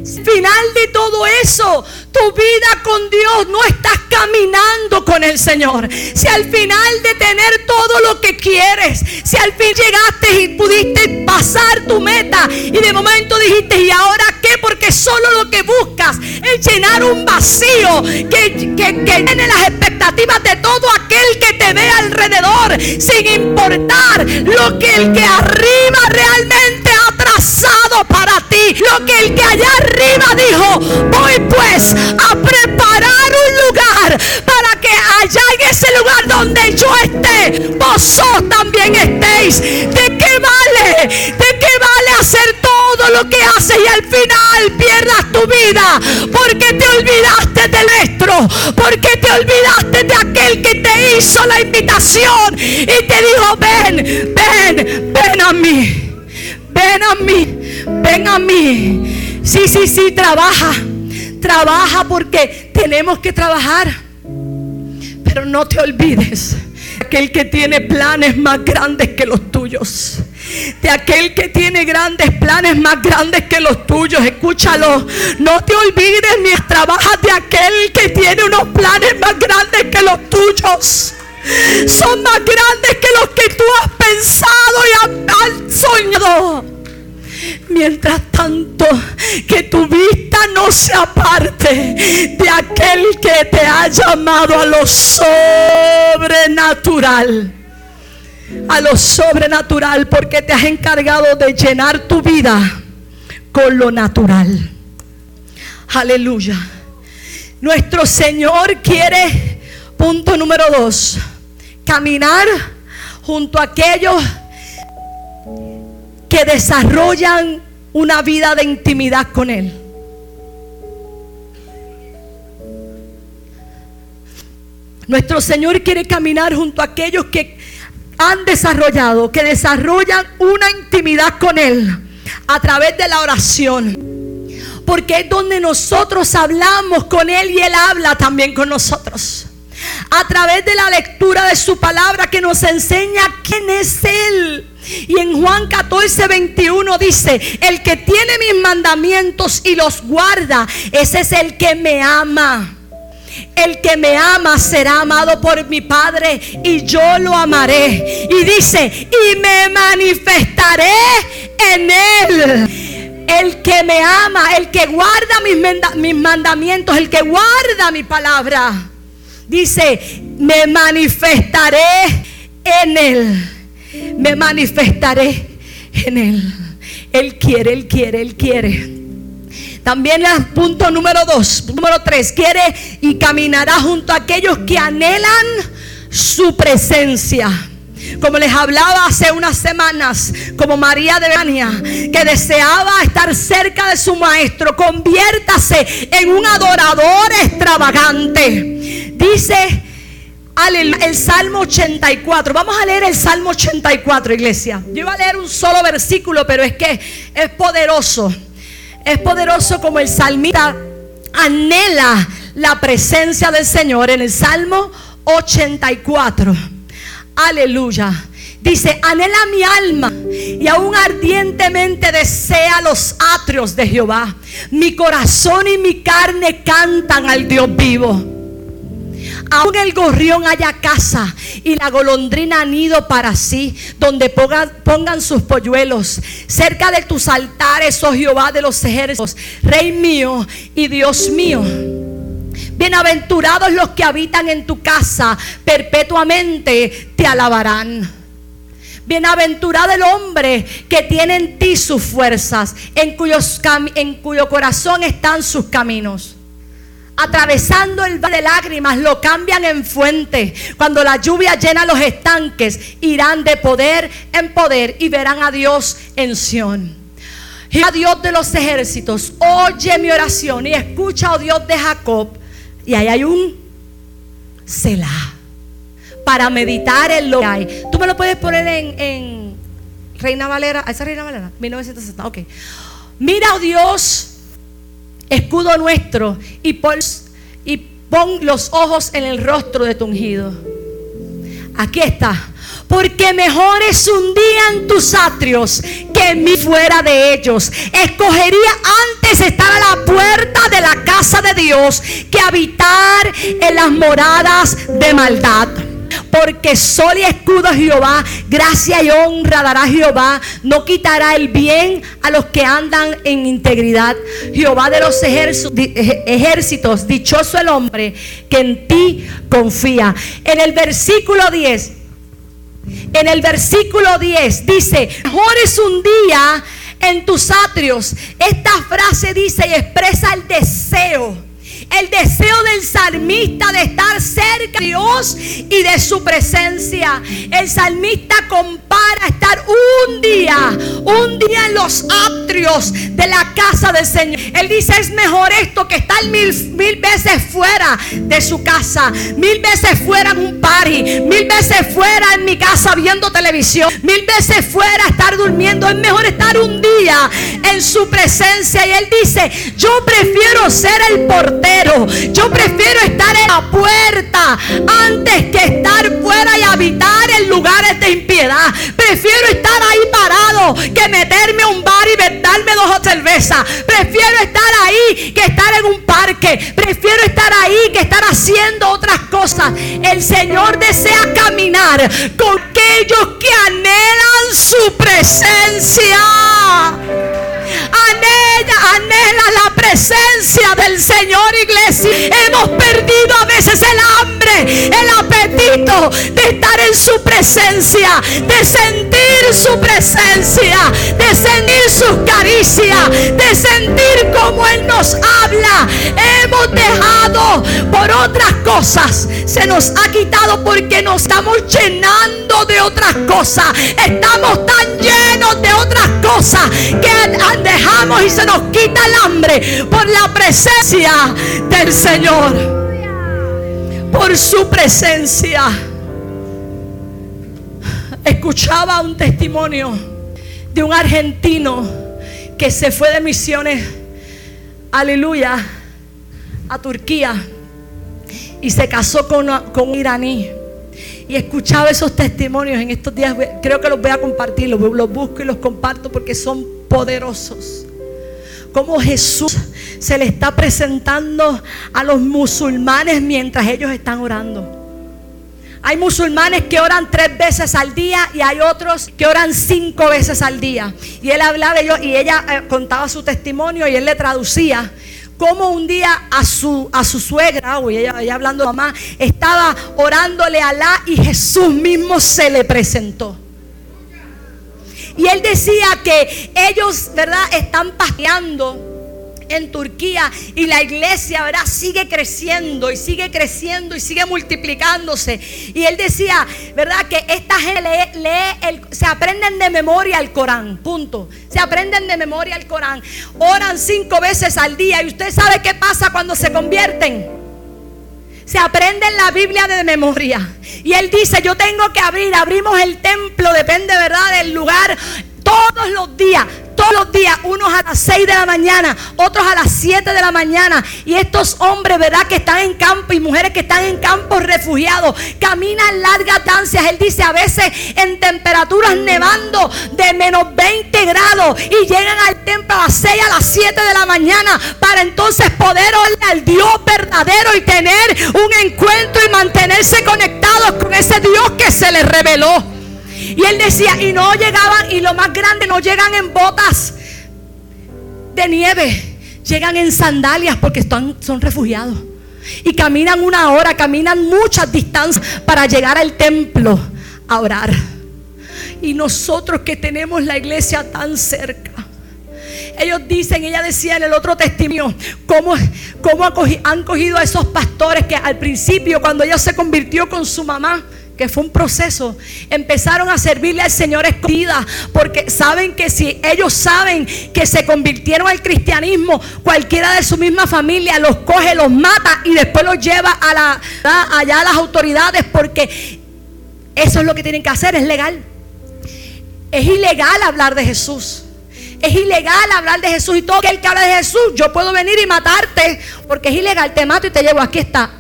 Final de todo eso, tu vida con Dios no estás caminando con el Señor. Si al final de tener todo lo que quieres, si al fin llegaste y pudiste pasar tu meta y de momento dijiste, ¿y ahora qué? Porque solo lo que buscas es llenar un vacío que, que, que tiene las expectativas de todo aquel que te ve alrededor, sin importar lo que el que arriba realmente ha trazado para ti. Lo que el de allá arriba dijo, voy pues a preparar un lugar para que allá en ese lugar donde yo esté, vosotros también estéis. ¿De qué vale? ¿De qué vale hacer todo lo que haces y al final pierdas tu vida? Porque te olvidaste del nuestro, porque te olvidaste de aquel que te hizo la invitación y te dijo, ven, ven, ven a mí, ven a mí, ven a mí. Sí, sí, sí, trabaja, trabaja porque tenemos que trabajar. Pero no te olvides aquel que tiene planes más grandes que los tuyos. De aquel que tiene grandes planes más grandes que los tuyos. Escúchalo. No te olvides ni trabajas de aquel que tiene unos planes más grandes que los tuyos. Son más grandes que los que tú has pensado y has soñado. Mientras tanto, que tu vista no se aparte de aquel que te ha llamado a lo sobrenatural. A lo sobrenatural, porque te has encargado de llenar tu vida con lo natural. Aleluya. Nuestro Señor quiere, punto número dos, caminar junto a aquellos que desarrollan una vida de intimidad con Él. Nuestro Señor quiere caminar junto a aquellos que han desarrollado, que desarrollan una intimidad con Él a través de la oración. Porque es donde nosotros hablamos con Él y Él habla también con nosotros. A través de la lectura de su palabra que nos enseña quién es Él y en Juan 14, 21 dice, el que tiene mis mandamientos y los guarda, ese es el que me ama. El que me ama será amado por mi Padre y yo lo amaré. Y dice, y me manifestaré en él. El que me ama, el que guarda mis, mis mandamientos, el que guarda mi palabra. Dice, me manifestaré en él me manifestaré en Él. Él quiere, Él quiere, Él quiere. También el punto número dos, número tres, quiere y caminará junto a aquellos que anhelan su presencia. Como les hablaba hace unas semanas, como María de Bania, que deseaba estar cerca de su maestro, conviértase en un adorador extravagante. Dice el Salmo 84. Vamos a leer el Salmo 84, iglesia. Yo iba a leer un solo versículo, pero es que es poderoso. Es poderoso como el salmista anhela la presencia del Señor en el Salmo 84. Aleluya. Dice, anhela mi alma y aún ardientemente desea los atrios de Jehová. Mi corazón y mi carne cantan al Dios vivo. Aún el gorrión haya casa y la golondrina nido para sí, donde pongan, sus polluelos. Cerca de tus altares, oh Jehová de los ejércitos, Rey mío y Dios mío. Bienaventurados los que habitan en tu casa, perpetuamente te alabarán. Bienaventurado el hombre que tiene en ti sus fuerzas, en, cuyos en cuyo corazón están sus caminos atravesando el valle de lágrimas, lo cambian en fuente. Cuando la lluvia llena los estanques, irán de poder en poder y verán a Dios en Sión. a Dios de los ejércitos, oye mi oración y escucha, oh Dios de Jacob. Y ahí hay un Selah para meditar en lo que hay. Tú me lo puedes poner en, Reina Valera, esa Reina Valera, 1960, ok. Mira, oh Dios, escudo nuestro, y pon, y pon los ojos en el rostro de tu ungido. Aquí está. Porque mejor es un día en tus atrios que mi fuera de ellos. Escogería antes estar a la puerta de la casa de Dios que habitar en las moradas de maldad. Porque sol y escudo Jehová, gracia y honra dará Jehová. No quitará el bien a los que andan en integridad. Jehová de los ejércitos, dichoso el hombre que en ti confía. En el versículo 10, en el versículo 10 dice, mejor es un día en tus atrios. Esta frase dice y expresa el deseo el deseo del salmista de estar cerca de Dios y de su presencia. El salmista compara estar un día, un día en los atrios de la casa del Señor. Él dice, es mejor esto que estar mil, mil veces fuera de su casa, mil veces fuera en un party, mil veces fuera en mi casa viendo televisión, mil veces fuera estar durmiendo. Es mejor estar un día en su presencia. Y él dice, yo prefiero ser el portero yo prefiero estar en la puerta antes que estar fuera y habitar en lugares de impiedad. Prefiero estar ahí parado que meterme a un bar y darme dos cervezas. Prefiero estar ahí que estar en un parque. Prefiero estar ahí que estar haciendo otras cosas. El Señor desea caminar con aquellos que anhelan su presencia. Anhela, anhela la presencia del Señor, iglesia. Hemos perdido a veces el hambre, el apetito de estar en su presencia, de sentir su presencia, de sentir sus caricias, de sentir como Él nos habla. Hemos dejado por otras cosas. Se nos ha quitado porque nos estamos llenando de otras cosas. Estamos tan llenos de otras cosas que dejamos y se nos quita el hambre por la presencia del Señor. Por su presencia. Escuchaba un testimonio de un argentino que se fue de misiones, aleluya, a Turquía y se casó con, con un iraní. Y escuchaba esos testimonios en estos días. Creo que los voy a compartir, los, los busco y los comparto porque son poderosos. Como Jesús se le está presentando a los musulmanes mientras ellos están orando. Hay musulmanes que oran tres veces al día y hay otros que oran cinco veces al día. Y él hablaba de ellos y ella eh, contaba su testimonio y él le traducía como un día a su, a su suegra, ella, hablando de mamá, estaba orándole a Alá y Jesús mismo se le presentó. Y él decía que ellos, ¿verdad?, están paseando en Turquía y la iglesia, ¿verdad? Sigue creciendo y sigue creciendo y sigue multiplicándose. Y él decía, ¿verdad? Que esta gente lee, se aprenden de memoria el Corán, punto. Se aprenden de memoria el Corán. Oran cinco veces al día y usted sabe qué pasa cuando se convierten se aprenden la Biblia de memoria. Y él dice, yo tengo que abrir, abrimos el templo, depende, ¿verdad? Del lugar, todos los días todos los días, unos a las 6 de la mañana, otros a las 7 de la mañana. Y estos hombres, ¿verdad? Que están en campo y mujeres que están en campos refugiados, caminan largas distancias. Él dice a veces en temperaturas nevando de menos 20 grados y llegan al templo a las 6, a las 7 de la mañana para entonces poder oír al Dios verdadero y tener un encuentro y mantenerse conectados con ese Dios que se les reveló. Y él decía, y no llegaban, y lo más grande, no llegan en botas de nieve, llegan en sandalias porque están, son refugiados. Y caminan una hora, caminan muchas distancias para llegar al templo a orar. Y nosotros que tenemos la iglesia tan cerca. Ellos dicen, ella decía en el otro testimonio, cómo, cómo han cogido a esos pastores que al principio, cuando ella se convirtió con su mamá, que fue un proceso, empezaron a servirle al Señor escondida, porque saben que si ellos saben que se convirtieron al cristianismo, cualquiera de su misma familia los coge, los mata y después los lleva a la, allá a las autoridades, porque eso es lo que tienen que hacer, es legal. Es ilegal hablar de Jesús. Es ilegal hablar de Jesús y todo aquel que habla de Jesús, yo puedo venir y matarte, porque es ilegal, te mato y te llevo, aquí está,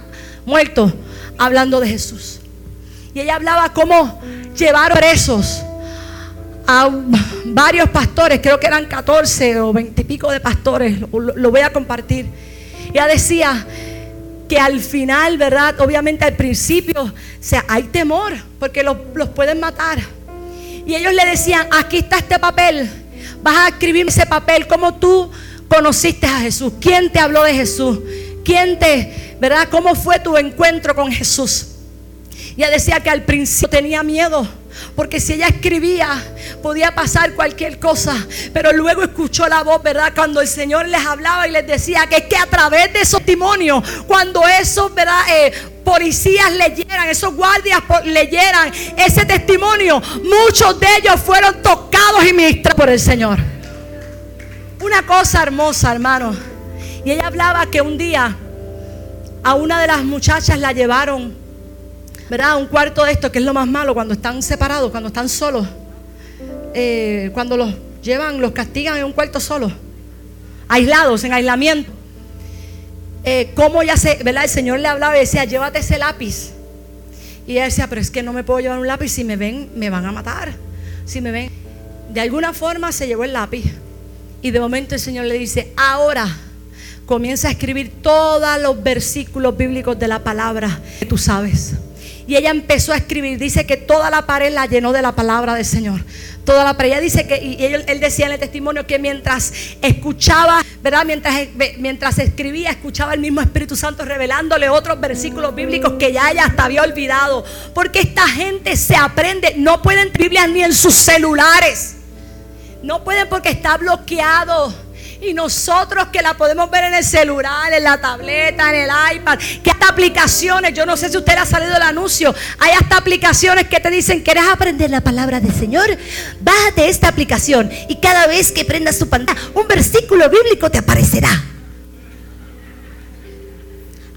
muerto, hablando de Jesús. Y ella hablaba cómo llevar presos a varios pastores, creo que eran 14 o 20 y pico de pastores, lo, voy a compartir. Ella decía que al final, ¿verdad? Obviamente al principio, o sea, hay temor porque los, pueden matar. Y ellos le decían, aquí está este papel, vas a escribir ese papel, como tú conociste a Jesús, quién te habló de Jesús, quién te, ¿verdad? ¿Cómo fue tu encuentro con Jesús? Ella decía que al principio tenía miedo Porque si ella escribía, podía pasar cualquier cosa. Pero luego escuchó la voz, ¿verdad? Cuando el Señor les hablaba y les decía que es que a través de esos testimonios, cuando esos, ¿verdad? Eh, policías leyeran, esos guardias leyeran ese testimonio, muchos de ellos fueron tocados y ministrados por el Señor. Una cosa hermosa, hermano. Y ella hablaba que un día a una de las muchachas la llevaron, ¿verdad? Un cuarto de esto, que es lo más malo cuando están separados, cuando están solos. Eh, cuando los llevan, los castigan en un cuarto solo, aislados, en aislamiento. Eh, cómo ya se, ¿verdad? El Señor le hablaba y decía, llévate ese lápiz. Y ella decía, pero es que no me puedo llevar un lápiz, si me ven, me van a matar. Si me ven. De alguna forma se llevó el lápiz. Y de momento el Señor le dice, ahora comienza a escribir todos los versículos bíblicos de la palabra que tú sabes. Y ella empezó a escribir, dice que toda la pared la llenó de la palabra del Señor. Toda la pared. Ella dice que, y él, él decía en el testimonio que mientras escuchaba, ¿verdad? Mientras, mientras escribía, escuchaba el mismo Espíritu Santo revelándole otros versículos bíblicos que ya ella hasta había olvidado. Porque esta gente se aprende, no pueden Biblias ni en sus celulares. No pueden porque está bloqueado. Y nosotros que la podemos ver en el celular, en la tableta, en el iPad, que hasta aplicaciones, yo no sé si usted ha salido el anuncio, hay hasta aplicaciones que te dicen, ¿quieres aprender la palabra del Señor? Bájate esta aplicación y cada vez que prendas tu pantalla, un versículo bíblico te aparecerá.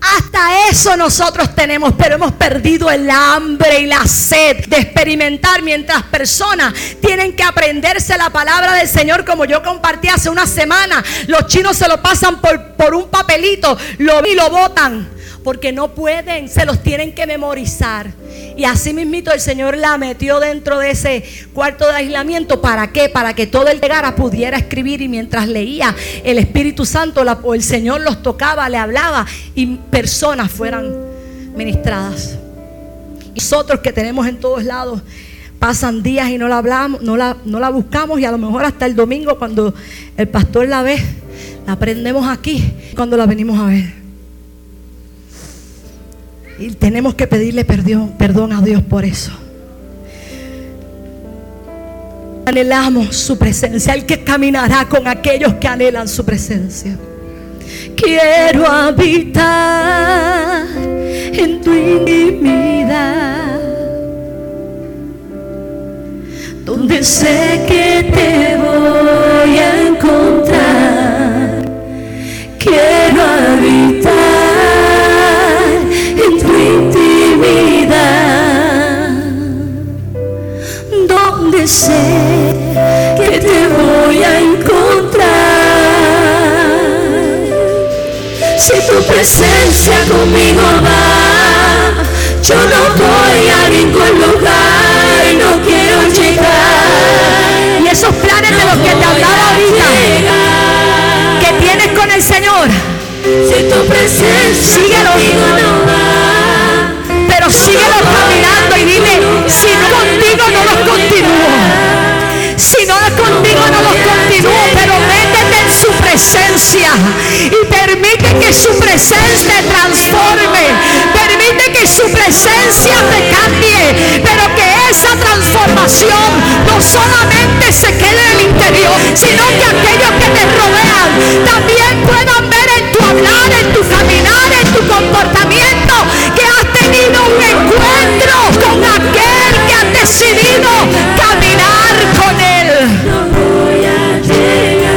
Hasta eso nosotros tenemos, pero hemos perdido el hambre y la sed de experimentar mientras personas tienen que aprenderse la palabra del Señor como yo compartí hace una semana. Los chinos se lo pasan por, por un papelito, lo y lo botan porque no pueden, se los tienen que memorizar. Y así mismito el Señor la metió dentro de ese cuarto de aislamiento. ¿Para qué? Para que todo el llegara pudiera escribir y mientras leía el Espíritu Santo el Señor los tocaba, le hablaba y personas fueran ministradas. Nosotros que tenemos en todos lados pasan días y no la hablamos, no la, no la buscamos y a lo mejor hasta el domingo cuando el pastor la ve, la aprendemos aquí cuando la venimos a ver. Y tenemos que pedirle perdón, perdón a Dios por eso. Anhelamos su presencia, el que caminará con aquellos que anhelan su presencia. Quiero habitar en tu intimidad, donde sé que te voy a encontrar. Donde sé que te voy a encontrar. Si tu presencia conmigo va, yo no voy a ningún lugar, no quiero llegar. Y esos planes de los que te hablaba ahorita, que tienes con el Señor, si tu presencia síguelo. No pero síguelo caminando y dile, si no contigo no los y permite que su presencia te transforme, permite que su presencia te cambie, pero que esa transformación no solamente se quede en el interior, sino que aquellos que te rodean también puedan ver en tu hablar, en tu caminar, en tu comportamiento que has tenido un encuentro con aquel que ha decidido